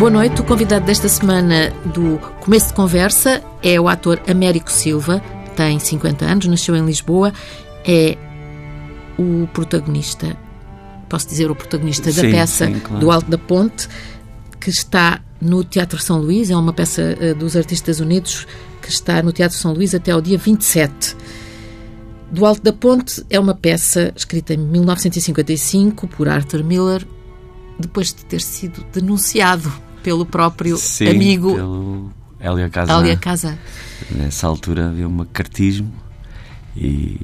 Boa noite. O convidado desta semana do Começo de Conversa é o ator Américo Silva, tem 50 anos, nasceu em Lisboa, é o protagonista, posso dizer o protagonista da Sim, peça sim, claro. do Alto da Ponte, que está no Teatro São Luís, é uma peça eh, dos Artistas Unidos que está no Teatro São Luís até ao dia 27. Do Alto da Ponte é uma peça escrita em 1955 por Arthur Miller, depois de ter sido denunciado pelo próprio Sim, amigo pelo Hélia Kazan. Alia Casa. Nessa altura havia um macartismo e,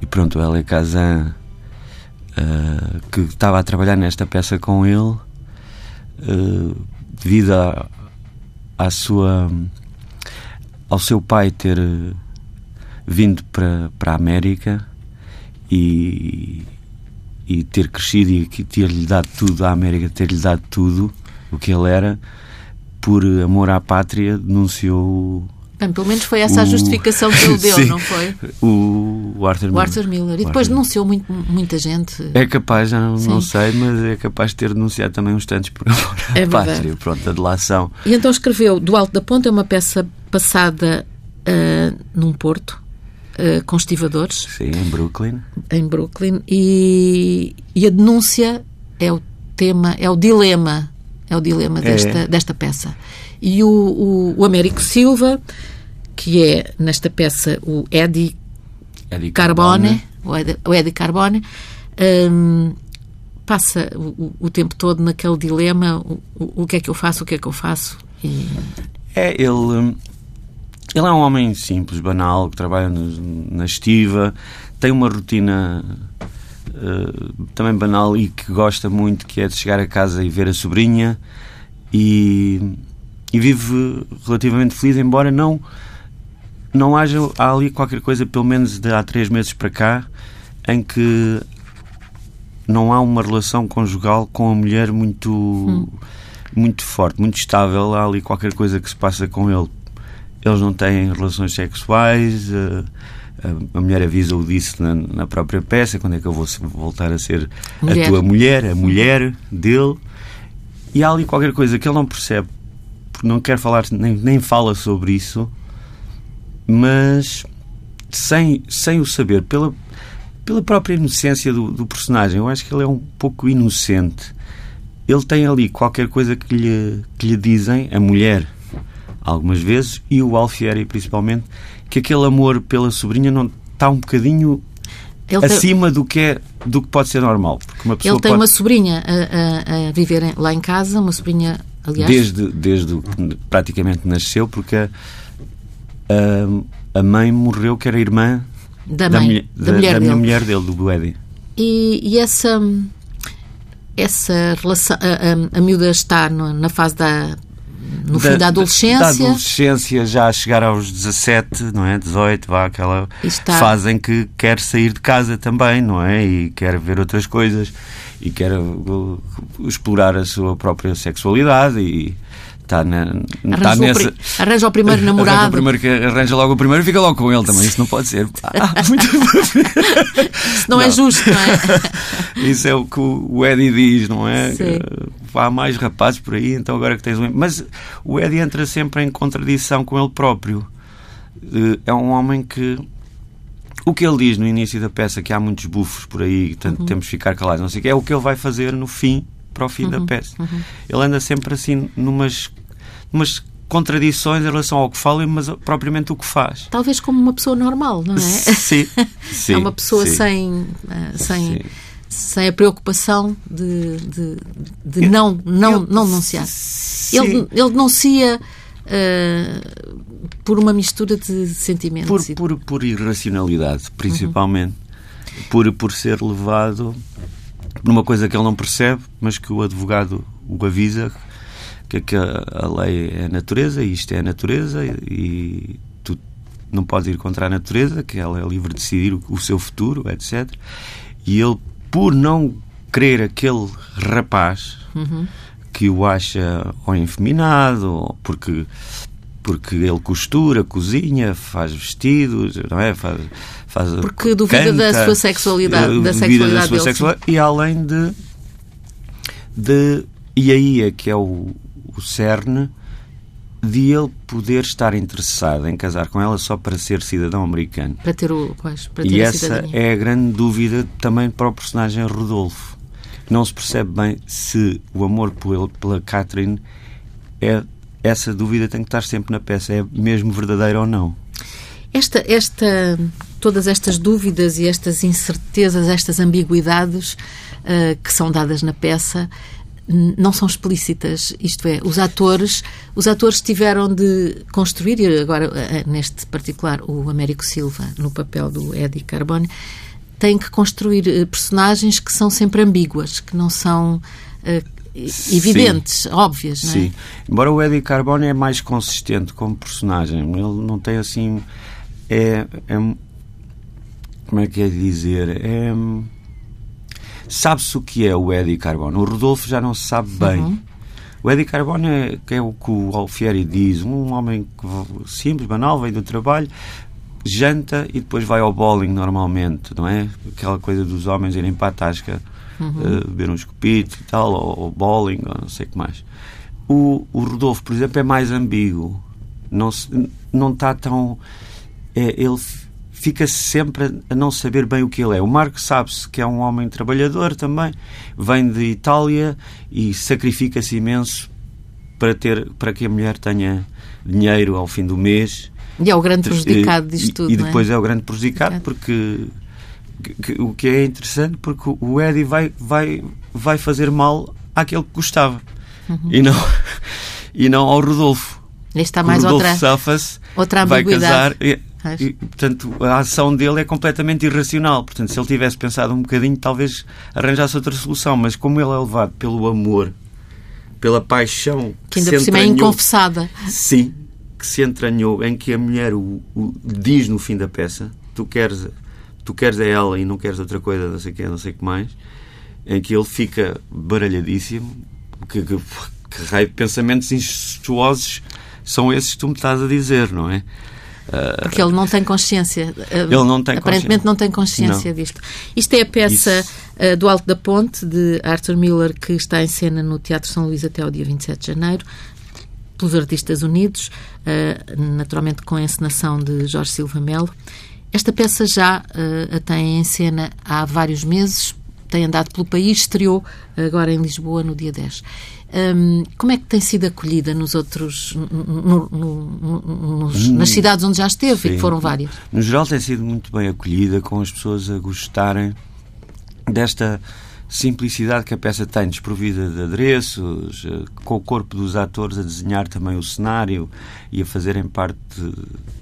e pronto, o Hélia Kazan, ah, que estava a trabalhar nesta peça com ele, ah, devido à, à sua ao seu pai ter eh, vindo para, para a América e, e ter crescido e ter-lhe dado tudo à América, ter-lhe dado tudo o que ele era, por amor à pátria, denunciou Bem, pelo menos foi essa a O- justificação que ele deu, Sim. não foi? o, o Arthur O Miller. Arthur Miller. E depois denunciou muito, muita gente. É capaz, já não, não sei, mas é capaz de ter denunciado também uns tantos por amor à É verdade. pátria. Pronto, a delação. E então escreveu Do Alto da Ponte, é uma peça passada ah, num porto, ah, com estivadores, Sim, em Brooklyn. em Brooklyn, e, e a denúncia é o tema, é o dilema, é o dilema desta, desta peça. E o, o, o Américo Silva, que é nesta peça o Eddie Eddie Carbone, o Eddie, o Eddie Carbone, hum, passa o, o- tempo todo naquele dilema: o, que é que eu faço, o que é que eu faço? E, É, ele, hum, ele é um homem simples, banal, que trabalha na estiva, tem uma rotina eh, também banal e que gosta muito, que é de chegar a casa e ver a sobrinha e, e vive relativamente feliz, embora não não haja há ali qualquer coisa, pelo menos de há três meses para cá, em que não há uma relação conjugal com a mulher muito muito forte, muito estável. Há ali qualquer coisa que se passa com ele. Eles não têm relações sexuais. eh, a, a mulher avisa-o disso na, na própria peça. Quando é que eu vou voltar a ser Mulher. a tua mulher, a mulher dele? E há ali qualquer coisa que ele não percebe, porque não quer falar, nem, nem fala sobre isso, mas sem, sem o saber, pela, pela própria inocência do, do personagem. Eu acho que ele é um pouco inocente. Ele tem ali qualquer coisa que lhe, que lhe dizem, a mulher, algumas vezes, e o Alfieri principalmente, que aquele amor pela sobrinha não está um bocadinho ele tem, acima do que, é, do que pode ser normal. Porque uma pessoa ele tem pode, uma sobrinha a, a- a viver em- lá em casa, uma sobrinha, aliás. desde, desde que praticamente nasceu, porque a, a, mãe morreu, que era irmã da mãe, mulher- da, mulher da minha dele. mulher dele, do Eddie. E, e essa, essa relação, a, a, miúda está na fase da. No fim da adolescência. Da adolescência, já a chegar aos 17, não é? 18, vá, aquela está- fase em que quer sair de casa também, não é? E quer ver outras coisas e quer uh, explorar a sua própria sexualidade e está, na, está o nessa. pri- arranja o primeiro Arranja o namorado. primeiro que arranja logo o primeiro e fica logo com ele também. Isso não pode ser. Ah, muito Isso não, é Não. justo, não é? Isso é o que o Eddie diz, não é? Sim. Que Há mais rapazes por aí, então agora que tens um. Mas o Eddie entra sempre em contradição com ele próprio. Eh, É um homem que. O que ele diz no início da peça, que há muitos bufos por aí, portanto Uhum. temos de ficar calados, não sei o que, é o que ele vai fazer no fim, para o fim Uhum. da peça. Ele anda sempre assim, numas, numas contradições em relação ao que fala, mas propriamente o que faz. Talvez como uma pessoa normal, não é? Sim, sim. é uma pessoa sim. sem, ah, sem, Sim. Sem a preocupação de, de, de não, não, Ele- não denunciar. Sim. Ele, ele denuncia ah, por uma mistura de sentimentos. Por, e- por, por irracionalidade, principalmente. Por, por ser levado numa coisa que ele não percebe, mas que o advogado o avisa que, que a, a lei é a natureza e isto é a natureza e tu não podes ir contra a natureza, que ela é livre de decidir o, o seu futuro, etc. E ele, por não querer aquele rapaz que o acha ou efeminado, ou porque porque ele costura, cozinha, faz vestidos, não é? Faz, faz Porque duvida canta, da sua sexualidade, da sexualidade da sua dele, sexualidade, e além de, de e aí é que é o, o cerne de ele poder estar interessado em casar com ela só para ser cidadão americano. Para ter o, pois, para ter e essa cidadania. é a grande dúvida também para o personagem Rodolfo. Não se percebe bem se o amor por ele, pela Catherine é essa dúvida tem que estar sempre na peça, é mesmo verdadeira ou não. Esta, esta, todas estas dúvidas e estas incertezas, estas ambiguidades uh, que são dadas na peça não são explícitas, isto é, os atores, os atores tiveram de construir, e agora eh, neste particular o Américo Silva, no papel do Eddie Carbone, tem que construir eh, personagens que são sempre ambíguas, que não são uh, evidentes, Sim. óbvias, não é? Sim. Embora o Eddie Carbone é mais consistente como personagem, ele não tem assim é, é como é que é dizer é sabe-se o que é o Eddie Carbone. O Rodolfo já não se sabe bem. Uhum. O Eddie Carbone é, é, o que o Alfieri diz, um homem simples, banal, vem do trabalho, janta e depois vai ao bowling normalmente, não é? Aquela coisa dos homens irem para a tasca, uhum. uh, beber um escopito e tal, ou, ou bowling, ou não sei o que mais. O, o Rodolfo, por exemplo, é mais ambíguo. Não, se, não está tão... É, ele fica sempre a não saber bem o que ele é. O Marco sabe-se que é um homem trabalhador também, vem de Itália e sacrifica-se imenso para, ter, para que a mulher tenha dinheiro ao fim do mês. E é o grande prejudicado disto tudo. E, e depois é? é? o grande prejudicado porque que, o que é interessante porque o Eddie vai, vai, vai fazer mal àquele que gostava uhum. e, não, e não ao Rodolfo. Está mais o Rodolfo outra, outra vai casar. E, portanto, a ação dele é completamente irracional. Portanto, se ele tivesse pensado um bocadinho, talvez arranjasse outra solução. Mas como ele é levado pelo amor, pela paixão que ainda por cima é inconfessada. Sim, que se entranhou, em que a mulher o, o, diz no fim da peça: tu queres, tu queres a ela e não queres outra coisa, não sei o que, não sei o que mais. Em que ele fica baralhadíssimo. Que, que, que raio de pensamentos incestuosos são esses que tu me estás a dizer, não é? Porque ele não tem consciência. Ele não tem Aparentemente não tem consciência não. disto. Isto é a peça Isso. Eh, do Alto da Ponte, de Arthur Miller, que está em cena no Teatro São Luís até o dia 27 de janeiro, pelos Artistas Unidos, eh, naturalmente com a encenação de Jorge Silva Melo. Esta peça já eh, a tem em cena há vários meses, tem andado pelo país, estreou agora em Lisboa no dia 10. Um, como é que tem sido acolhida nos outros, no, no, nos, nas cidades onde já esteve, Sim. e que foram várias? No geral tem sido muito bem acolhida, com as pessoas a gostarem desta simplicidade que a peça tem, desprovida de adereços, eh, com o corpo dos atores a desenhar também o cenário e a fazerem parte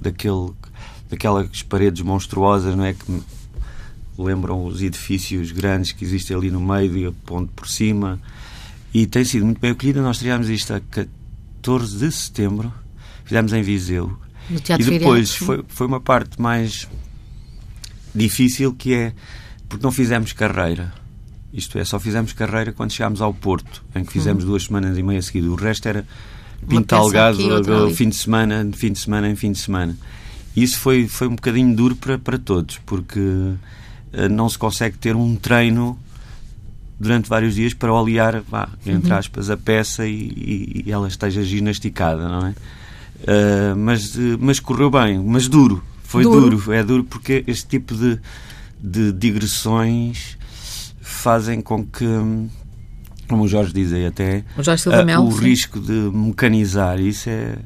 daquele, daquelas paredes monstruosas, não é? Que lembram os edifícios grandes que existem ali no meio e a ponte por cima e tem sido muito bem acolhida. Nós estreámos isto a 14 de setembro, fizemos em Viseu. No Teatro e depois foi, foi uma parte mais difícil que é porque não fizemos carreira. Isto é, só fizemos carreira quando chegámos ao Porto, em que fizemos uhum. duas semanas e meia seguidas. O resto era pintalgado fim de semana, de fim de semana em fim de semana. E isso foi, foi um bocadinho duro para, para todos, porque uh, não se consegue ter um treino durante vários dias para olear, vá, entre uhum. aspas, a peça e, e, ela esteja ginasticada, não é? Uh, mas, mas correu bem, mas duro. Foi duro. duro. É duro porque este tipo de, de digressões fazem com que, como o Jorge diz aí até, o, Jorge uh, Mel, o risco de mecanizar, isso, é,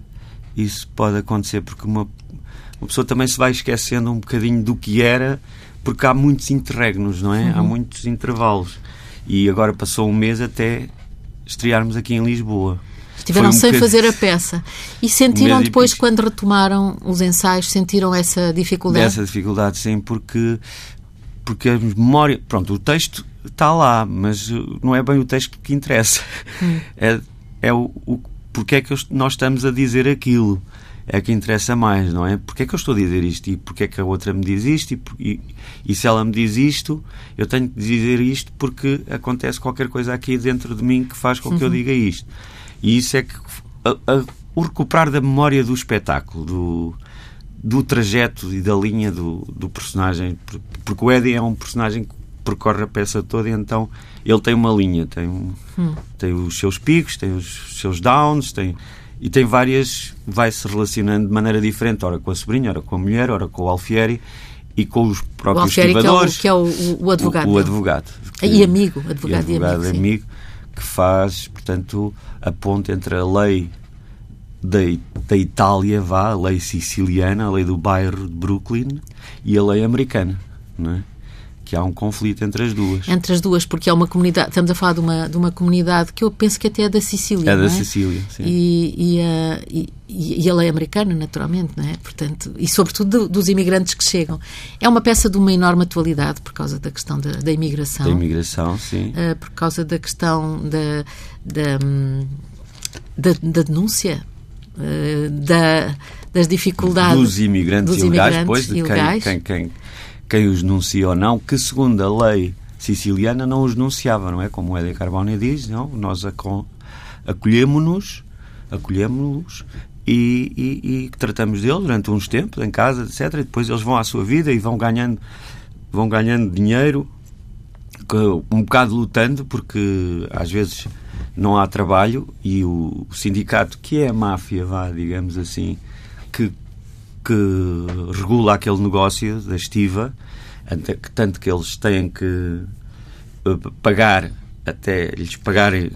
isso pode acontecer porque uma, uma pessoa também se vai esquecendo um bocadinho do que era porque há muitos interregnos, não é? Uhum. Há muitos intervalos. E agora passou um mês até estrearmos aqui em Lisboa. Estiveram um sem bocadinho... fazer a peça. E sentiram depois, e... quando retomaram os ensaios, sentiram essa dificuldade? Essa dificuldade, sim, porque, porque a memória. Pronto, o texto está lá, mas não é bem o texto que interessa. Hum. É, é o, o porque é que nós estamos a dizer aquilo é que interessa mais, não é? Porque é que eu estou a dizer isto e porque é que a outra me diz isto e, e, e, se ela me diz isto, eu tenho que dizer isto porque acontece qualquer coisa aqui dentro de mim que faz com que uhum. eu diga isto. E isso é que a, a, o recuperar da memória do espetáculo, do, do trajeto e da linha do, do personagem, porque o Eddie é um personagem percorre a peça toda e então ele tem uma linha, tem, um, hum. tem os seus picos, tem os seus downs, tem, e tem várias, vai se relacionando de maneira diferente, ora com a sobrinha, ora com a mulher, ora com o Alfieri e com os próprios o estivadores. Que é o, que é o, o advogado. O, o advogado. Que, e amigo, advogado e, advogado e amigo. amigo que faz, portanto, a ponte entre a lei da, da Itália, vá, a lei siciliana, a lei do bairro de Brooklyn e a lei americana, não é? Que há um conflito entre as duas. Entre as duas, porque é uma comunidade, estamos a falar de uma, de uma comunidade que eu penso que até é da Sicília. É da é? Sicília, sim. E, e, a, e, e, a lei americana, naturalmente, não é? Portanto, e sobretudo dos imigrantes que chegam. É uma peça de uma enorme atualidade por causa da questão da, da imigração. Da imigração, sim. Uh, por causa da questão da, da, da, da denúncia. Uh, da, das dificuldades dos imigrantes dos ilegais, imigrantes pois, de ilegais. Quem, quem, quem quem os denuncia ou não, que segundo a lei siciliana não os denunciava, não é? Como o Edi Carbone diz, não? nós acolhemos-nos, acolhemos-los e, e, e, tratamos deles durante uns tempos em casa, etc. E depois eles vão à sua vida e vão ganhando, vão ganhando dinheiro, um bocado lutando, porque às vezes não há trabalho e o sindicato, que é a máfia, vá, digamos assim, que regula aquele negócio da estiva, tanto que eles têm que eh, pagar até lhes pagarem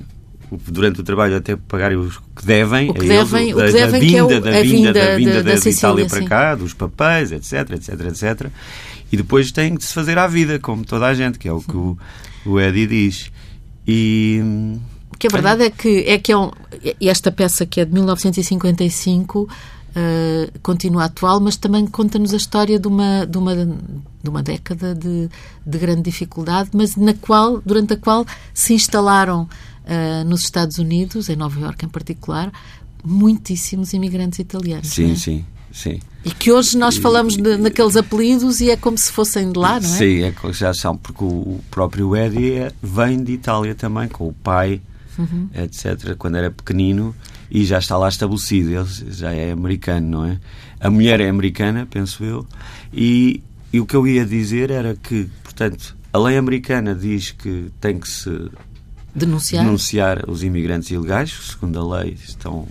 durante o trabalho até pagarem os que devem, o que devem, eles, da, da, vinda, é o, da, vinda, da, vinda da, da Itália para cá, dos papéis, etc, etc, etc. E depois têm que se fazer à vida, como toda a gente, que é o que o, o Eddie diz. E que a verdade é que é que é um, esta peça que é de 1955 uh, continua atual, mas também conta-nos a história de uma, de uma, de uma década de, de grande dificuldade, mas na qual, durante a qual se instalaram uh, nos Estados Unidos, em Nova Iorque em particular, muitíssimos imigrantes italianos. Sim, é? sim. Sim. E que hoje nós falamos de, naqueles apelidos e é como se fossem de lá, não é? Sim, é, já são, porque o próprio Eddie é, vem de Itália também, com o pai, uhum. etc., quando era pequenino, e já está lá estabelecido, ele já é americano, não é? A mulher é americana, penso eu, e, e o que eu ia dizer era que, portanto, a lei americana diz que tem que se denunciar, denunciar os imigrantes ilegais, segundo a lei estão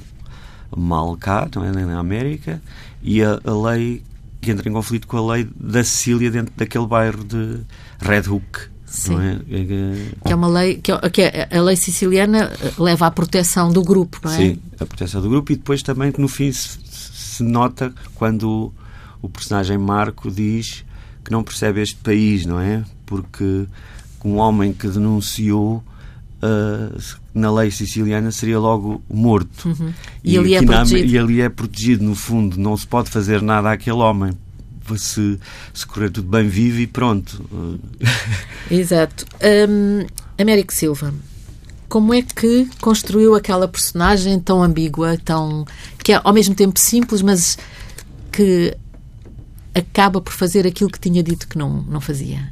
mal cá, não é? na América, e a, a lei que entra em conflito com a lei da Sicília dentro daquele bairro de Red Hook. Sim. É? É. Que é uma lei que, é, que é, a lei siciliana leva à proteção do grupo, não é? Sim, a proteção do grupo e depois também no fim se, se nota quando o, personagem Marco diz que não percebe este país, não é? Porque um homem que denunciou uh, na lei siciliana seria logo morto. Uhum. E, e, ali é. Na, e ali é protegido, no fundo, não se pode fazer nada àquele homem se, se correr tudo bem, vive e pronto. Exato. Um, Américo Silva, como é que construiu aquela personagem tão ambígua, tão que é ao mesmo tempo simples, mas que acaba por fazer aquilo que tinha dito que não, não fazia?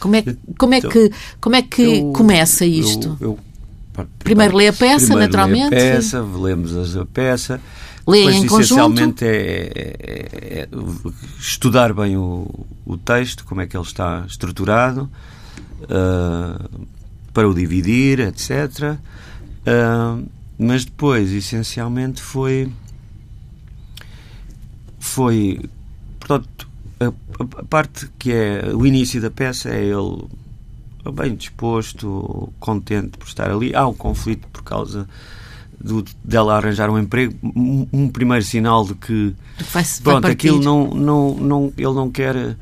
Como é, como é então, que, como é que eu, começa isto? Eu, eu, primeiro lê a peça, naturalmente. Lê a peça, lemos a peça Leem em conjunto. essencialmente é, é, é, estudar bem o, o, texto, como é que ele está estruturado, uh, para o dividir, etc. Uh, mas depois, essencialmente, foi. Foi. Portanto, a, a, parte que é o início da peça é ele bem disposto, contente por estar ali. Há um conflito por causa do, dela arranjar um emprego, um, um primeiro sinal de que vai pronto, vai aquilo não, não, não, ele não quer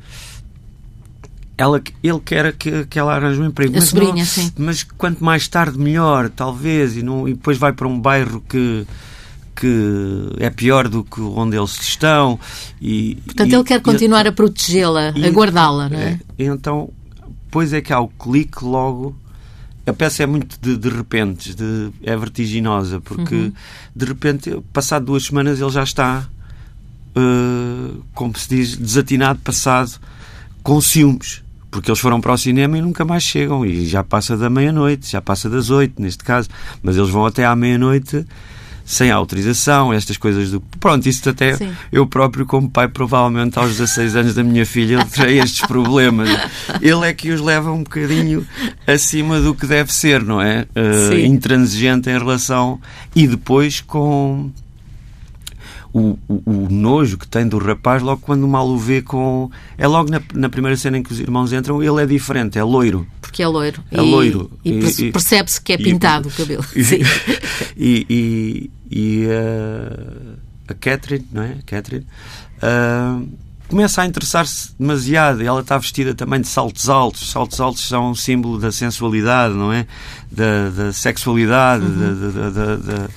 ela, ele quer que, que ela arranje um emprego. A mas, sobrinha, não, sim. mas quanto mais tarde, melhor, talvez, e, não, e depois vai para um bairro que que é pior do que onde eles estão. E, Portanto, e, ele quer continuar e, a protegê-la, a guardá-la, não é? é? Então, pois é que há o clique logo a peça é muito de, de repente, de, é vertiginosa, porque uhum. de repente, passado duas semanas, ele já está, uh, como se diz, desatinado, passado, com ciúmes. Porque eles foram para o cinema e nunca mais chegam. E já passa da meia-noite, já passa das oito, neste caso. Mas eles vão até à meia-noite sem autorização, estas coisas do. Pronto, isso até Sim. eu próprio, como pai, provavelmente aos 16 anos da minha filha, terei estes problemas. Ele é que os leva um bocadinho acima do que deve ser, não é? Uh, intransigente em relação. E depois com o, o, o, nojo que tem do rapaz logo quando mal o vê com. É logo na, na, primeira cena em que os irmãos entram, ele é diferente, é loiro. Porque é loiro. É e, loiro. E, e percebe-se que é pintado e, o cabelo. E, e, uh, a Catherine, não é? A Catherine. Uh, começa a interessar-se demasiado. Ela está vestida também de saltos altos. Saltos altos são um símbolo da sensualidade, não é? Da, da sexualidade, uhum. da, da,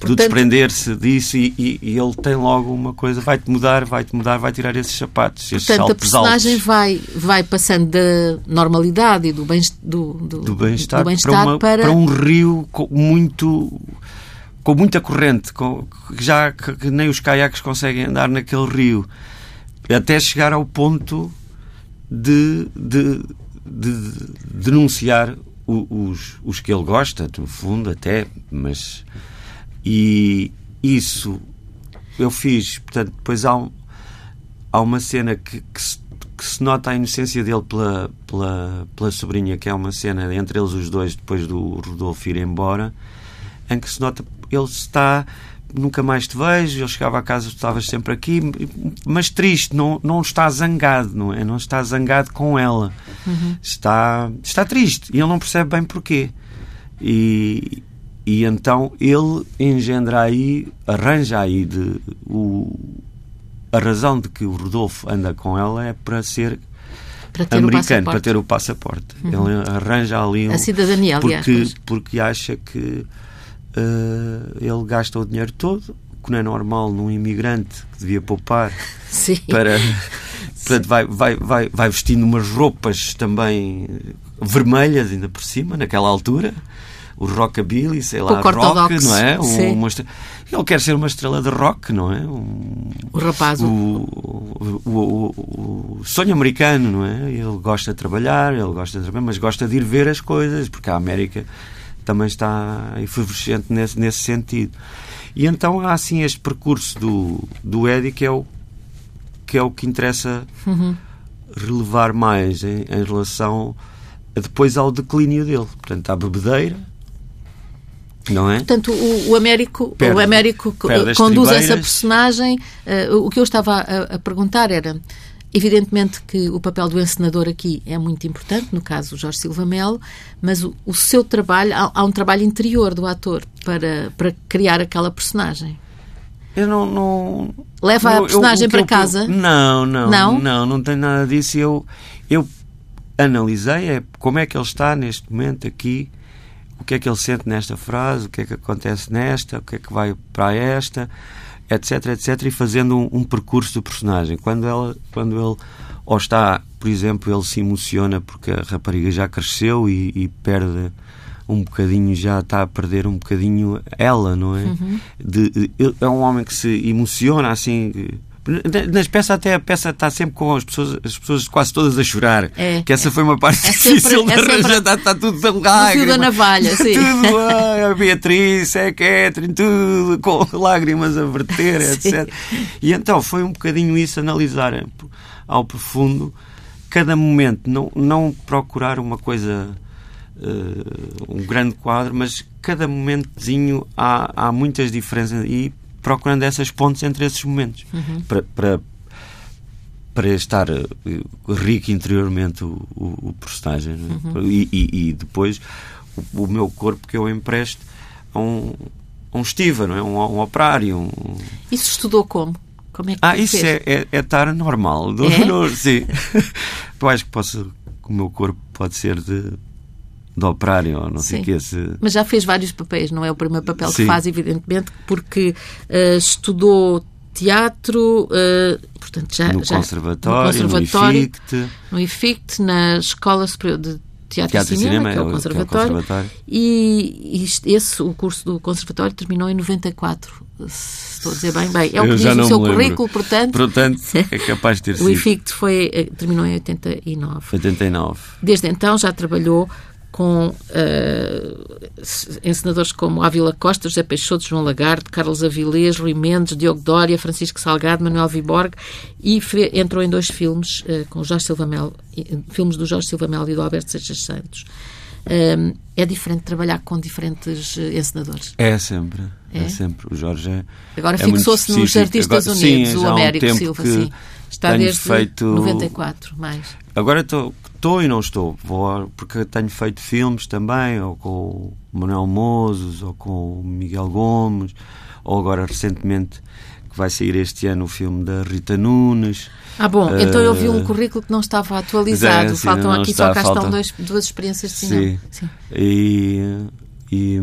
Portanto, do desprender-se disso e, e, e, ele tem logo uma coisa, vai-te mudar, vai-te mudar, vai tirar esses sapatos, esses Portanto, a personagem vai, vai passando da normalidade e do bem-estar do, do, do bem -estar bem para, para... para um rio muito com muita corrente, com, já que, que nem os caiaques conseguem andar naquele rio, até chegar ao ponto de, de, de denunciar os, os que ele gosta, no fundo, até, mas e isso eu fiz, portanto, depois há, um, há uma cena que, que, se, que, se, nota a inocência dele pela, pela, pela sobrinha, que é uma cena entre eles os dois, depois do Rodolfo ir embora, em que se nota ele está nunca mais te vejo, eu chegava a casa, tu estavas sempre aqui, mas triste, não, não está zangado, não é? Não está zangado com ela. Uhum. Está, está triste e ele não percebe bem porquê. E, e então ele engendra aí, arranja aí de, o, a razão de que o Rodolfo anda com ela é para ser para americano, para ter o passaporte. Uhum. Ele arranja ali um, a cidadania, porque, aliás, porque acha que uh, ele gasta o dinheiro todo, que não é normal num imigrante que devia poupar Sim. para. Portanto, vai, vai, vai, vai vestindo umas roupas também vermelhas, ainda por cima, naquela altura o rockabilly, sei lá, rock, não é? Um, uma, ele quer ser uma estrela de rock, não é? Um, o rapaz. O, o, o, o, sonho americano, não é? Ele gosta de trabalhar, ele gosta de trabalhar, mas gosta de ir ver as coisas, porque a América também está efervescente nesse, nesse sentido. E então há assim este percurso do, do Eddie que é o que, é o que interessa uhum. relevar mais em, em relação depois ao declínio dele. Portanto, à bebedeira, não é? Portanto, o, o Américo, perde, o Américo conduz essa personagem. Uh, o que eu estava a, a, perguntar era, evidentemente que o papel do encenador aqui é muito importante, no caso Jorge Silva Melo, mas o, o seu trabalho, há, há, um trabalho interior do ator para, para criar aquela personagem. Eu não... não Leva eu, a personagem eu, para eu, casa? Não, não, não, não, não tem nada disso. Eu, eu analisei é, como é que ele está neste momento aqui o que é que ele sente nesta frase, o que é que acontece nesta, o que é que vai para esta, etc, etc, e fazendo um, um percurso do personagem. Quando, ela, quando ele, ou está, por exemplo, ele se emociona porque a rapariga já cresceu e, e perde um bocadinho, já está a perder um bocadinho ela, não é? Uhum. De, de, é um homem que se emociona assim nas peças até a peça está sempre com as pessoas, as pessoas quase todas a chorar. É, que essa é. foi uma parte é difícil de arranjar. Está, está tudo tão lágrimas. da navalha, sim. Tudo, ah, a Beatriz, a Catherine, tudo com lágrimas a verter, etc. E então foi um bocadinho isso, analisar ao profundo cada momento. Não, não procurar uma coisa, uh, um grande quadro, mas cada momentozinho há, há muitas diferenças. E procurando essas pontes entre esses momentos uhum. para, para, para estar eh, rico interiormente o, o, o personagem é? uhum. e, e, e, depois o, o, meu corpo que eu empresto a um, a um estiva, não é? um, um operário. Um... Isso estudou como? Como é que ah, isso é, é, é, estar normal. Do, é? No, sim. eu acho que posso, o meu corpo pode ser de de operário, ou não sei o que. Se... Mas já fez vários papéis, não é o primeiro papel Sim. que faz, evidentemente, porque uh, estudou teatro, uh, portanto já no, já, conservatório, no conservatório, no IFICT, no IFICT, na Escola Superior de Teatro, teatro e Cinema, cinema que é o conservatório, é o conservatório. E, e esse, o curso do conservatório terminou em 94 estou a dizer bem, bem. É o que diz o seu currículo, portanto. Portanto, é capaz de ter sido. O IFICT foi, eh, terminou em 89. 89. Desde então já trabalhou com uh, encenadores como Ávila Costa, José Peixoto, João Lagarde, Carlos Avilés, Rui Mendes, Diogo Dória, Francisco Salgado, Manuel Viborg e entrou em dois filmes uh, com Jorge Silva Mel, filmes do Jorge Silva Mel e do Alberto Seixas Santos. Um, é diferente trabalhar com diferentes encenadores? É sempre. É, é sempre. O Jorge é. Agora é fixou-se nos Artistas Agora, Unidos, sim, o Américo Silva, sim. Está desde feito... 94, mais. Agora estou e não estou, vou, porque tenho feito filmes também, ou com o Manuel Mozos, ou com o Miguel Gomes, ou agora recentemente que vai sair este ano o filme da Rita Nunes. Ah, bom, uh, então eu vi um currículo que não estava atualizado. É, sim, Faltam aqui está, só cá falta... estão dois, duas experiências de cinema. Sim. sim. E, e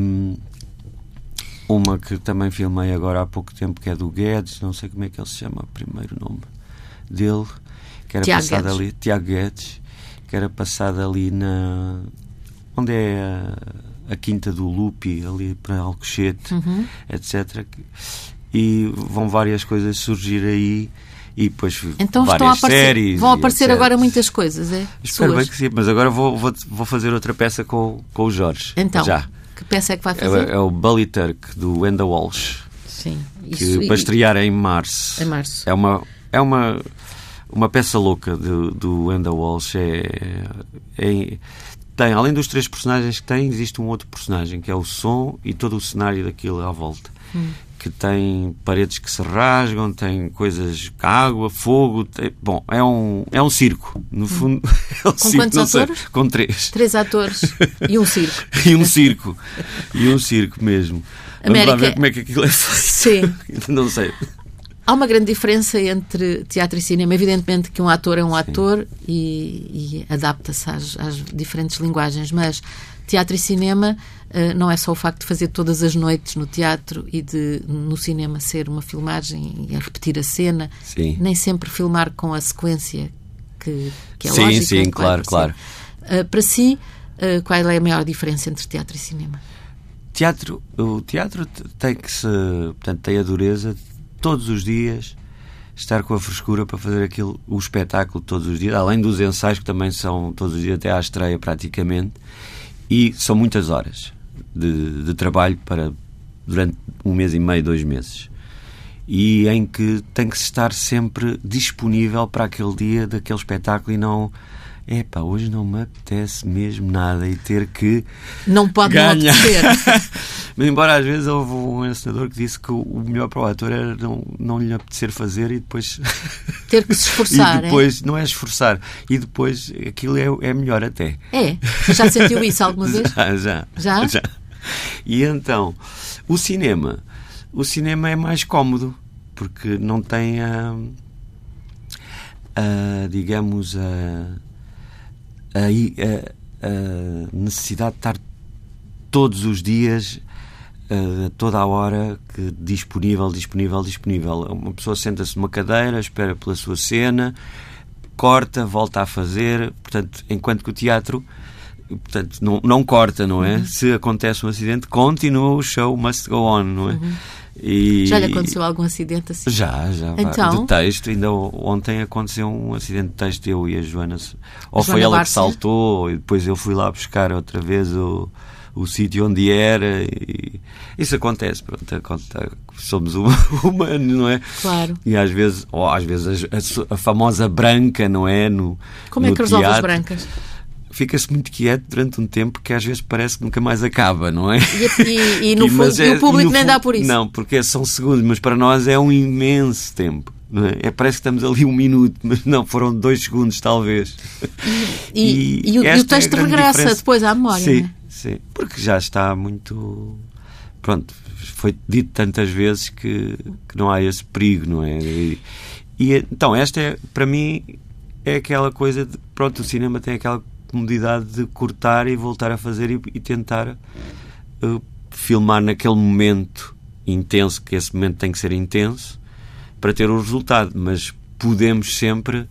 uma que também filmei agora há pouco tempo, que é do Guedes, não sei como é que ele se chama, o primeiro nome dele, que era Tiago passada Guedes. ali, Tiago Guedes, que era passada ali na. onde é a, a Quinta do Lupi, ali para Alcochete, uhum. etc. E vão várias coisas surgir aí e depois então várias estão aparecer, séries. Vão aparecer etc. agora muitas coisas, é? Espero Suas. bem que sim, mas agora vou, vou, vou fazer outra peça com, com o Jorge. Então, já. que peça é que vai fazer? É, é o Bully Turk, do Wenda Walsh. Sim. Isso, que e... para estrear em março. Em março. É uma, é uma, uma peça louca do, do Wenda Walsh. É, é, tem, além dos três personagens que tem, existe um outro personagem, que é o som e todo o cenário daquilo à volta. Hum que tem paredes que se rasgam, tem coisas, água, fogo. Tem, bom, é um, é um circo. No hum. fundo, é um com circo, quantos atores? Sei, com três. Três atores e um circo. e um circo. e um circo mesmo. América... Vamos lá ver como é que aquilo é feito. Sim. não sei. Há uma grande diferença entre teatro e cinema. Evidentemente que um ator é um Sim. ator e, e adapta-se às, às diferentes linguagens, mas teatro e cinema uh, não é só o facto de fazer todas as noites no teatro e de no cinema ser uma filmagem e a repetir a cena, sim. nem sempre filmar com a sequência que, que é sim, lógica. Sim, sim, claro, claro. Uh, para si, uh, qual é a maior diferença entre teatro e cinema? Teatro, o teatro tem que se, portanto, tem a dureza todos os dias estar com a frescura para fazer aquilo, o espetáculo todos os dias, além dos ensaios que também são todos os dias até à estreia praticamente e são muitas horas de, de trabalho para durante um mês e meio, dois meses. E em que tem que estar sempre disponível para aquele dia daquele espetáculo e não epá, hoje não me apetece mesmo nada e ter que não pode ganhar. não embora às vezes houve um ensinador que disse que o melhor para o ator era não, não lhe apetecer fazer e depois ter que se esforçar. e depois é? não é esforçar e depois aquilo é, é melhor até. É. Já sentiu isso alguma vez? Já, já. Já? Já. E então, o cinema, o cinema é mais cómodo porque não tem a, a digamos a a, a, a necessidade de estar todos os dias Uh, toda a hora que disponível, disponível, disponível. Uma pessoa senta-se numa cadeira, espera pela sua cena, corta, volta a fazer. Portanto, enquanto que o teatro portanto, não, não corta, não é? Uhum. Se acontece um acidente, continua o show, must go on, não é? Uhum. E... Já lhe aconteceu algum acidente assim? Já, já. Então? De texto. Ainda ontem aconteceu um acidente de texto, eu e a Joana. Ou a foi Joana ela Barcia? que saltou, e depois eu fui lá buscar outra vez o, o sítio onde era. E isso acontece, pronto. Acontece, somos humanos, não é? Claro. E às vezes, ou às vezes a, a famosa branca, não é? No, Como é no que resolve as brancas? Fica-se muito quieto durante um tempo que às vezes parece que nunca mais acaba, não é? E, e, e no, fundo, é, o público nem dá por isso. Não, porque são segundos, mas para nós é um imenso tempo. É? é? parece que estamos ali um minuto, mas não, foram dois segundos, talvez. E, e, e o, o, texto é regressa diferença. depois à memória. Sim, né? sim, porque já está muito. Pronto, foi dito tantas vezes que, que não há esse perigo, não é? E, então, esta é, para mim, é aquela coisa de. Pronto, o cinema tem aquela comodidade de cortar e voltar a fazer e, e tentar uh, filmar naquele momento intenso, que esse momento tem que ser intenso, para ter o resultado. Mas podemos sempre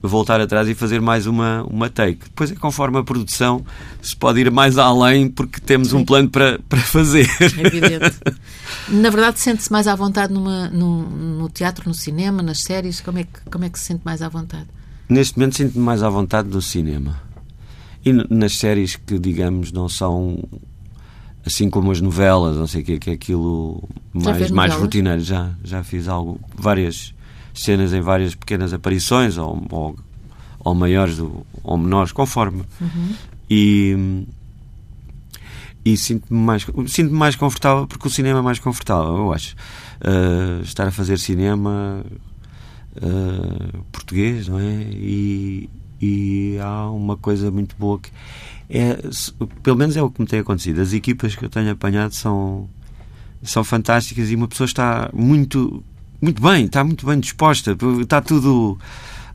voltar atrás e fazer mais uma, uma take. Depois é conforme a produção se pode ir mais além porque temos Sim. um plano para, para fazer. É evidente. Na verdade, sente-se mais à vontade numa, no, no teatro, no cinema, nas séries? Como é, que, como é que se sente mais à vontade? Neste momento sinto-me mais à vontade no cinema E nas séries que, digamos, não são assim como as novelas, não sei o que, que é aquilo mais, mais rotineiro. Já, já fiz algo, várias cenas em várias pequenas aparições, ou, ou, ou maiores ou menores, conforme. Uhum. E, e sinto-me mais, sinto mais confortável porque o cinema é mais confortável, eu acho. Uh, estar a fazer cinema uh, português, não é? E, e há uma coisa muito boa que é, pelo menos é o que me tem acontecido. As equipas que eu tenho apanhado são, são fantásticas e uma pessoa está muito, muito bem, está muito bem disposta, está tudo.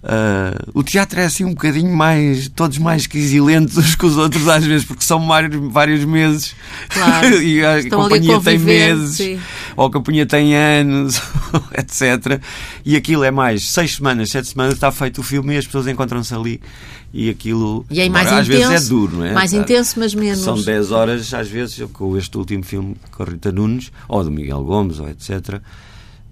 Uh, o teatro é assim um bocadinho mais, todos mais quisilentos que os outros às vezes, porque são vários, vários meses claro. e a Estão companhia tem meses, sim. ou a companhia tem anos, etc. E aquilo é mais seis semanas, sete semanas, está feito o filme e as pessoas encontram-se ali e aquilo e é mais às intenso, vezes é duro, não é? Mais intenso, mas menos. São 10 horas, às vezes, com este último filme com a Rita Nunes, ou do Miguel Gomes, ou etc.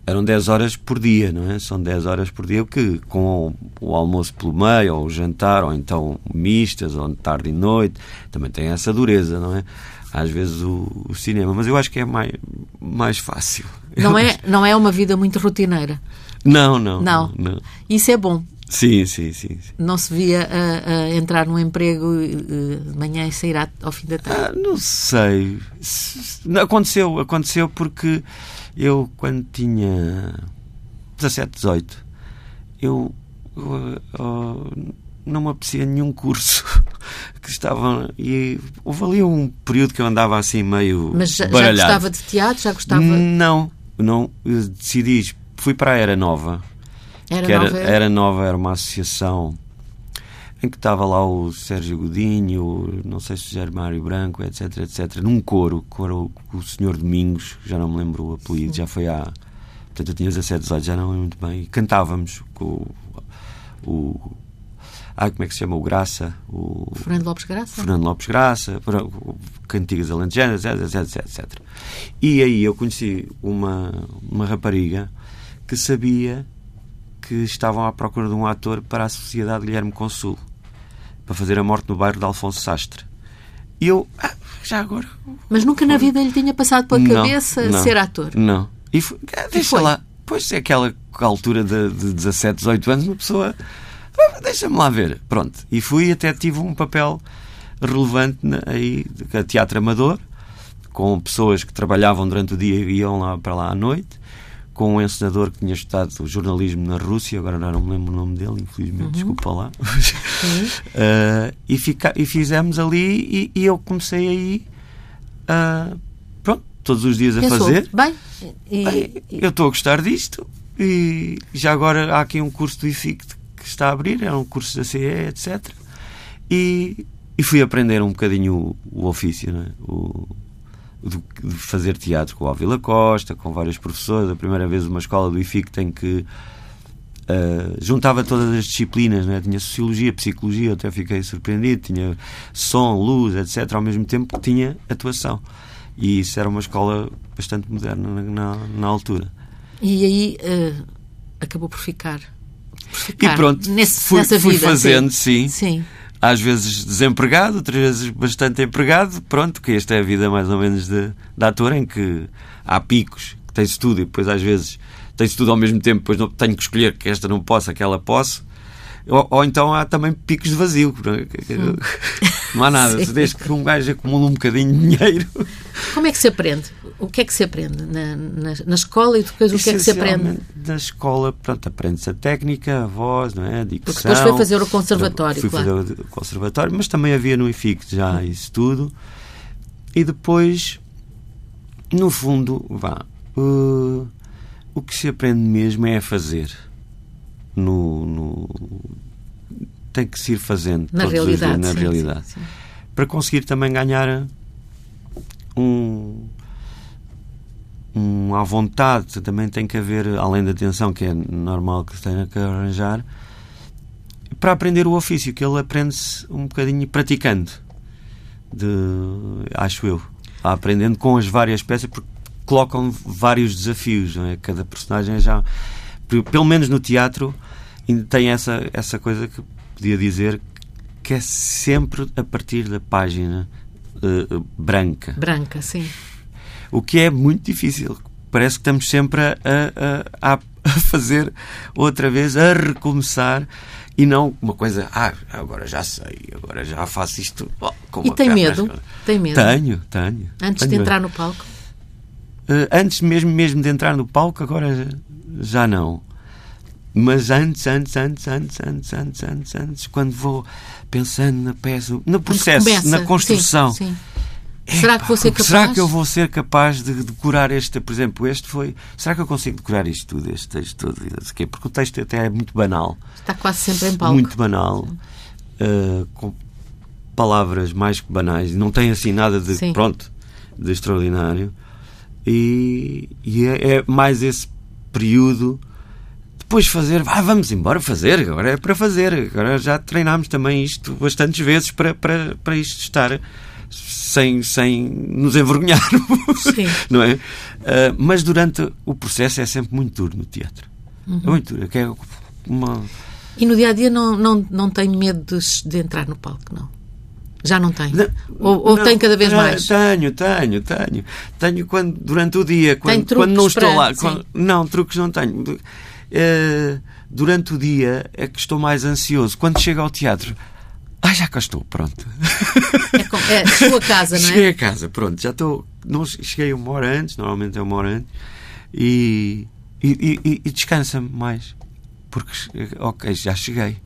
Eram 10 horas por dia, não é? São 10 horas por dia, que com o almoço pelo meio, ou o jantar, ou então mistas, ou tarde e noite, também tem essa dureza, não é? Às vezes o, o cinema, mas eu acho que é mais, mais fácil. Não é, não é uma vida muito rotineira. Não, não, não. não. Isso é bom. Sim, sim, sim. sim. Não se via a, a, entrar num emprego de manhã e sair ao fim da tarde? Ah, não sei. Aconteceu, aconteceu porque eu, quando tinha 17, 18, eu, eu, eu não me apetecia nenhum curso que estava e houve ali um período que eu andava assim meio mas já, já gostava de teatro? Já gostava? Não não decidi fui para a era nova era, que era, nova, era nova, era uma associação em que estava lá o Sérgio Godinho, não sei se o Germário Branco, etc, etc, num coro, coro o Senhor Domingos, já não me lembro o apelido, já foi há. Portanto, eu tinha 17 anos, já não lembro muito bem, e cantávamos com o. o ah, como é que se chama? O Graça. O Fernando Lopes Graça. Fernando Lopes Graça, Cantigas Alentejanas, etc, etc, etc. E aí eu conheci uma, uma rapariga que sabia que estavam à procura de um ator para a Sociedade Guilherme Consul para fazer a morte no bairro de Alfonso Sastre. E eu, ah, já agora. Mas nunca na vida lhe tinha passado pela não, cabeça não, ser ator? Não. E foi, ah, deixa foi? lá. Pois é aquela altura de, de 17, 18 anos, uma pessoa. Ah, deixa-me lá ver. Pronto. E fui até tive um papel relevante na, aí, de teatro amador, com pessoas que trabalhavam durante o dia e iam lá para lá à noite com um encenador que tinha estudado jornalismo na Rússia, agora não me lembro o nome dele, infelizmente, uhum. desculpa lá. uh, e, fica, e fizemos ali e, e eu comecei aí, uh, pronto, todos os dias a Pensou, fazer. Bem, e, bem, eu estou a gostar disto e já agora há aqui um curso do IFIC que está a abrir, é um curso da CE, etc. E, e fui aprender um bocadinho o, o ofício, é? o, de fazer teatro com o Ávila Costa, com vários professores. A primeira vez uma escola do IFIC tem que Uh, juntava todas as disciplinas, né? tinha sociologia, psicologia, até fiquei surpreendido, tinha som, luz, etc., ao mesmo tempo que tinha atuação. E isso era uma escola bastante moderna na, na, altura. E aí uh, acabou por ficar. Por ficar e pronto, nesse, fui, nessa fui vida, fazendo, sim. sim. sim às vezes desempregado, outras vezes bastante empregado. Pronto, que esta é a vida mais ou menos de, de ator, em que há picos, que tem-se tudo e depois às vezes tem-se tudo ao mesmo tempo, depois não, tenho que escolher que esta não possa, aquela posso. Ou, ou, então há também picos de vazio. Hum. Não há nada. Desde que um gajo acumula um bocadinho de dinheiro. Como é que se aprende? O que é que se aprende na, na, na escola e depois o que é que se aprende? Na escola, pronto, aprende-se a técnica, a voz, não é? a dicção. Porque depois foi fazer o conservatório, Fui claro. fazer o conservatório, mas também havia no IFIC já hum. isso tudo. E depois, no fundo, vá, uh, o que se aprende mesmo é a fazer no, no tem que se ir fazendo na realidade, dias, na sim, realidade sim, sim. para conseguir também ganhar um um à vontade também tem que haver além da atenção que é normal que se tenha que arranjar para aprender o ofício que ele aprende-se um bocadinho praticando de, acho eu aprendendo com as várias peças porque colocam vários desafios não é? cada personagem já pelo menos no teatro, tem essa, essa coisa que podia dizer que é sempre a partir da página uh, branca. Branca, sim. O que é muito difícil. Parece que estamos sempre a, a, a, fazer outra vez, a recomeçar e não uma coisa, ah, agora já sei, agora já faço isto. Oh, e tem medo? Tem medo? Tenho, tenho. Antes tenho de entrar medo. no palco? Uh, antes mesmo, mesmo de entrar no palco, agora já não. Mas antes, antes, antes, antes, antes, antes, antes, antes, quando vou pensando na peça, no processo, começa, na construção. Sim, sim. será que vou ser capaz? Será que eu vou ser capaz de decorar este, por exemplo, este foi. Será que eu consigo decorar isto tudo, este texto todo? Porque o texto até é muito banal. Está quase sempre em palco. Muito banal, uh, com palavras mais que banais, não tem assim nada de sim. pronto, de extraordinário. E, e é, é mais esse período depois fazer, ah, vamos embora fazer, agora é para fazer, agora já treinámos também isto bastantes vezes para, para, para isto estar sem, sem nos envergonharmos, Sim. não é? Uh, mas durante o processo é sempre muito duro no teatro. Uhum. É muito duro. É uma... E no dia a dia não, não, não tem medo de, de entrar no palco, não? Já não tem? Não, ou, ou não, tem cada vez mais? Tenho, tenho, tenho. Tenho quando, durante o dia, quando, quando não estou lá. Quando, não, truques não tenho. Uh, durante o dia é que estou mais ansioso. Quando chego ao teatro, ah, já cá estou, pronto. É, com, é a sua casa, não é? Cheguei a casa, pronto, já estou. Não, cheguei uma hora antes, normalmente é uma hora antes, e, e, e, e descansa-me mais. Porque, ok, já cheguei.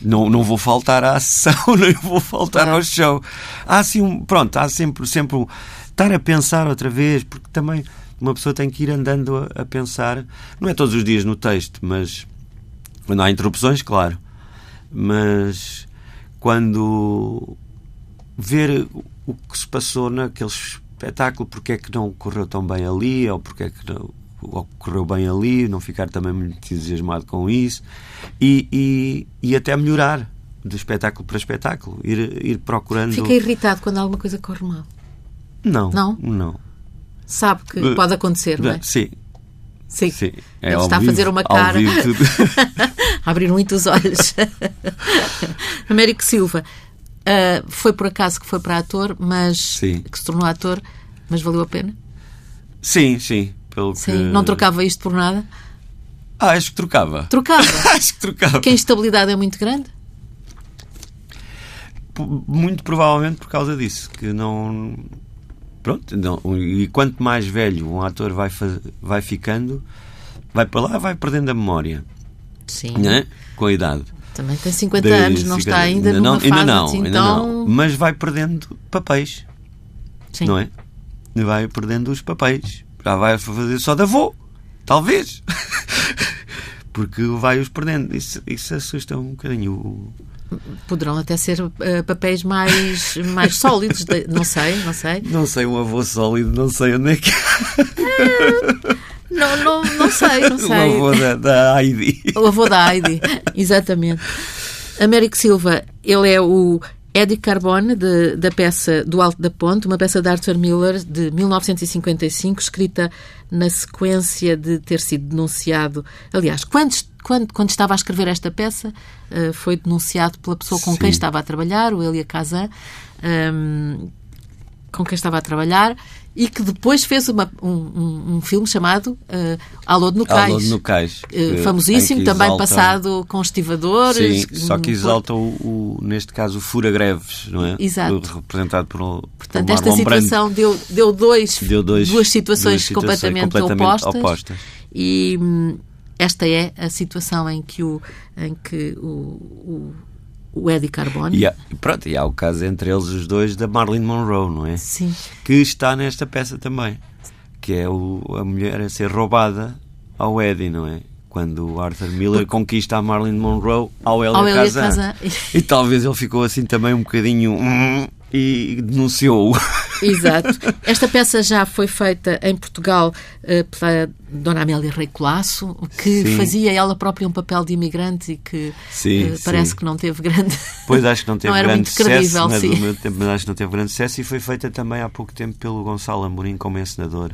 Não, não vou faltar à sessão, nem vou faltar ao show. Há assim um. Pronto, há sempre, sempre um. Estar a pensar outra vez, porque também uma pessoa tem que ir andando a, a, pensar, não é todos os dias no texto, mas quando há interrupções, claro, mas quando ver o que se passou naquele espetáculo, porque é que não correu tão bem ali, ou porque é que não correu bem ali, não ficar também muito entusiasmado com isso, e, e, e até melhorar de espetáculo para espetáculo, ir, ir procurando. Fica irritado quando alguma coisa corre mal? Não. Não? Não sabe que uh, pode acontecer, não é? Sim. Sim. Sim. É Ele está vivo, a fazer uma cara. a abrir muito os olhos. Américo Silva. Uh, foi por acaso que foi para ator, mas sim. que se tornou ator, mas valeu a pena? Sim, sim. Pelo sim. Que... Não trocava isto por nada? Ah, acho que trocava. Trocava? acho que trocava. Que a instabilidade é muito grande? Muito provavelmente por causa disso, que não Pronto, não, e quanto mais velho um ator vai, vai ficando, vai para lá, vai perdendo a memória. Sim. Né? Com a idade. Também tem 50 de, anos, não 50, está ainda, ainda não, ainda não, assim, ainda tão... não. Mas vai perdendo papéis. Sim. Não é? Vai perdendo os papéis. Já vai fazer só de avô. Talvez. Porque vai os perdendo. Isso, isso assusta um bocadinho poderão até ser uh, papéis mais, mais sólidos, de, não sei, não sei. Não sei, um avô sólido, não sei onde é que. Uh, não, não, não sei, não sei. O avô da, da Heidi. O avô da Heidi, exatamente. Américo Silva, ele é o Eddie Carbone, de, da peça Do Alto da Ponte, uma peça de Arthur Miller de 1955, escrita na sequência de ter sido denunciado. Aliás, quando, quando, quando estava a escrever esta peça, uh, foi denunciado pela pessoa com Sim. quem estava a trabalhar, o Elia Kazan, um, ehm, com quem estava a trabalhar, e que depois fez uma, um, um, filme chamado uh, Alô de Nucais. Alô de Nucais. Uh, famosíssimo, também passado com estivadores. Sim, só que exalta, o, o, neste caso, o Fura Greves, não é? Exato. Representado por Portanto, por esta situação deu, deu, dois, deu dois, duas situações, duas situações completamente, completamente opostas, opostas. E hum, esta é a situação em que o, em que o, o o Eddie Carbone. E há, pronto, e há o caso entre eles os dois da Marilyn Monroe, não é? Sim. Que está nesta peça também. Que é o, a mulher a ser roubada ao Eddie, não é? Quando o Arthur Miller conquista a Marilyn Monroe ao Elia Kazan. E talvez ele ficou assim também um bocadinho... Hum, e denunciou-o. Exato. Esta peça já foi feita em Portugal uh, pela Dona Amélia Rei Colasso, que sim. fazia ela própria um papel de imigrante e que sim, uh, parece sim. que não teve grande. Pois acho que não teve não grande sucesso. Tempo, mas acho que não teve grande sucesso e foi feita também há pouco tempo pelo Gonçalo Amorim como encenador.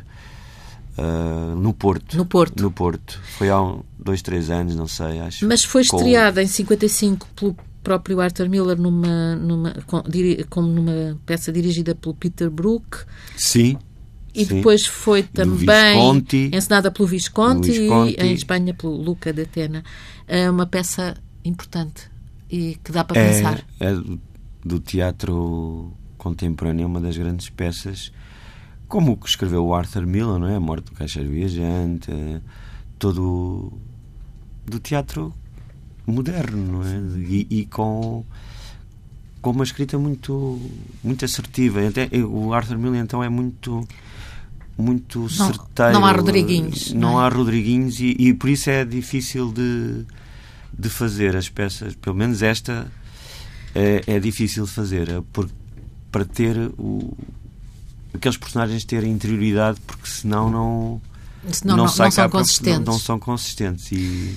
Uh, no Porto. No Porto. No Porto. Foi há um, dois, três anos, não sei, acho. Mas foi estreada em 55 pelo próprio Arthur Miller numa, numa, como numa peça dirigida pelo Peter Brook. Sim. E sim. depois foi também encenada pelo Visconti, Visconti, e em Espanha pelo Luca de Atena. É uma peça importante e que dá para é, pensar. É do teatro contemporâneo, uma das grandes peças, como o que escreveu o Arthur Miller, não é? A Morte do Caixeiro Viajante, todo do teatro moderno, não é? E, e, com com uma escrita muito muito assertiva. Até, o Arthur Miller então é muito muito não, certeiro. Não há Rodriguinhos. Não, não é? há Rodriguinhos e, e, por isso é difícil de, de fazer as peças. Pelo menos esta é, é difícil de fazer. É por, para ter o, aqueles personagens terem interioridade, porque senão não. Senão não, não, não são consistentes. Não, não, são consistentes. E...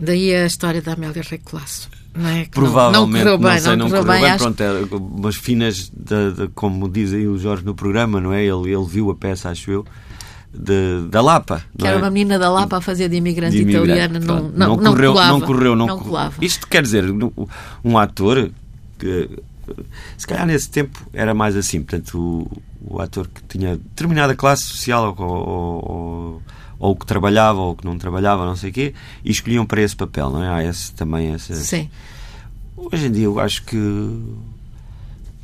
Daí a história da Amélia Recolasso. Não é? Que Provavelmente, não, não correu bem, sei, não, correu, bem, bem acho... pronto, é, umas finas, de, de, como diz aí o Jorge no programa, não é? Ele, ele viu a peça, acho eu, de, da Lapa. Que era é? uma menina da Lapa a fazer de imigrante, de imigrante italiana, não, não, não, correu, colava, não correu, não, não colava. Isto quer dizer, um ator que se calhar nesse tempo era mais assim, portanto, o, o ator que tinha determinada classe social ou, ou, ou, que trabalhava ou que não trabalhava, não sei o quê, e escolhiam para esse papel, não é? Há esse também essa. Sim. Hoje em dia eu acho que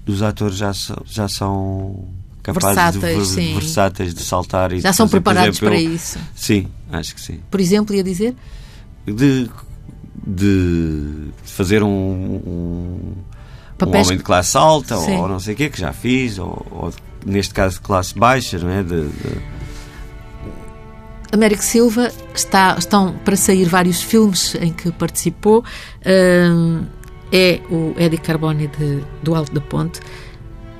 os atores já, já são capazes versáteis, de, versáteis de saltar e já são fazer, preparados exemplo, para eu, isso. Sim, acho que sim. Por exemplo, ia dizer? De, de fazer um, um Papéis... um homem de classe alta Sim. ou não sei o quê, que já fiz, ou, ou, neste caso de classe baixa, não é? De, de... Américo Silva, está, estão para sair vários filmes em que participou. É o Eddie Carboni de, do Alto da Ponte.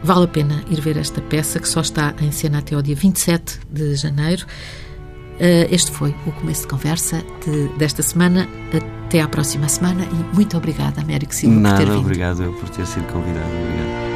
Vale a pena ir ver esta peça que só está em cena até ao dia 27 de janeiro. Uh, este foi o começo de conversa de, desta semana. Até à próxima semana e muito obrigada, Américo Silva, Nada, por ter vindo. obrigado eu por ter sido convidado. Obrigado.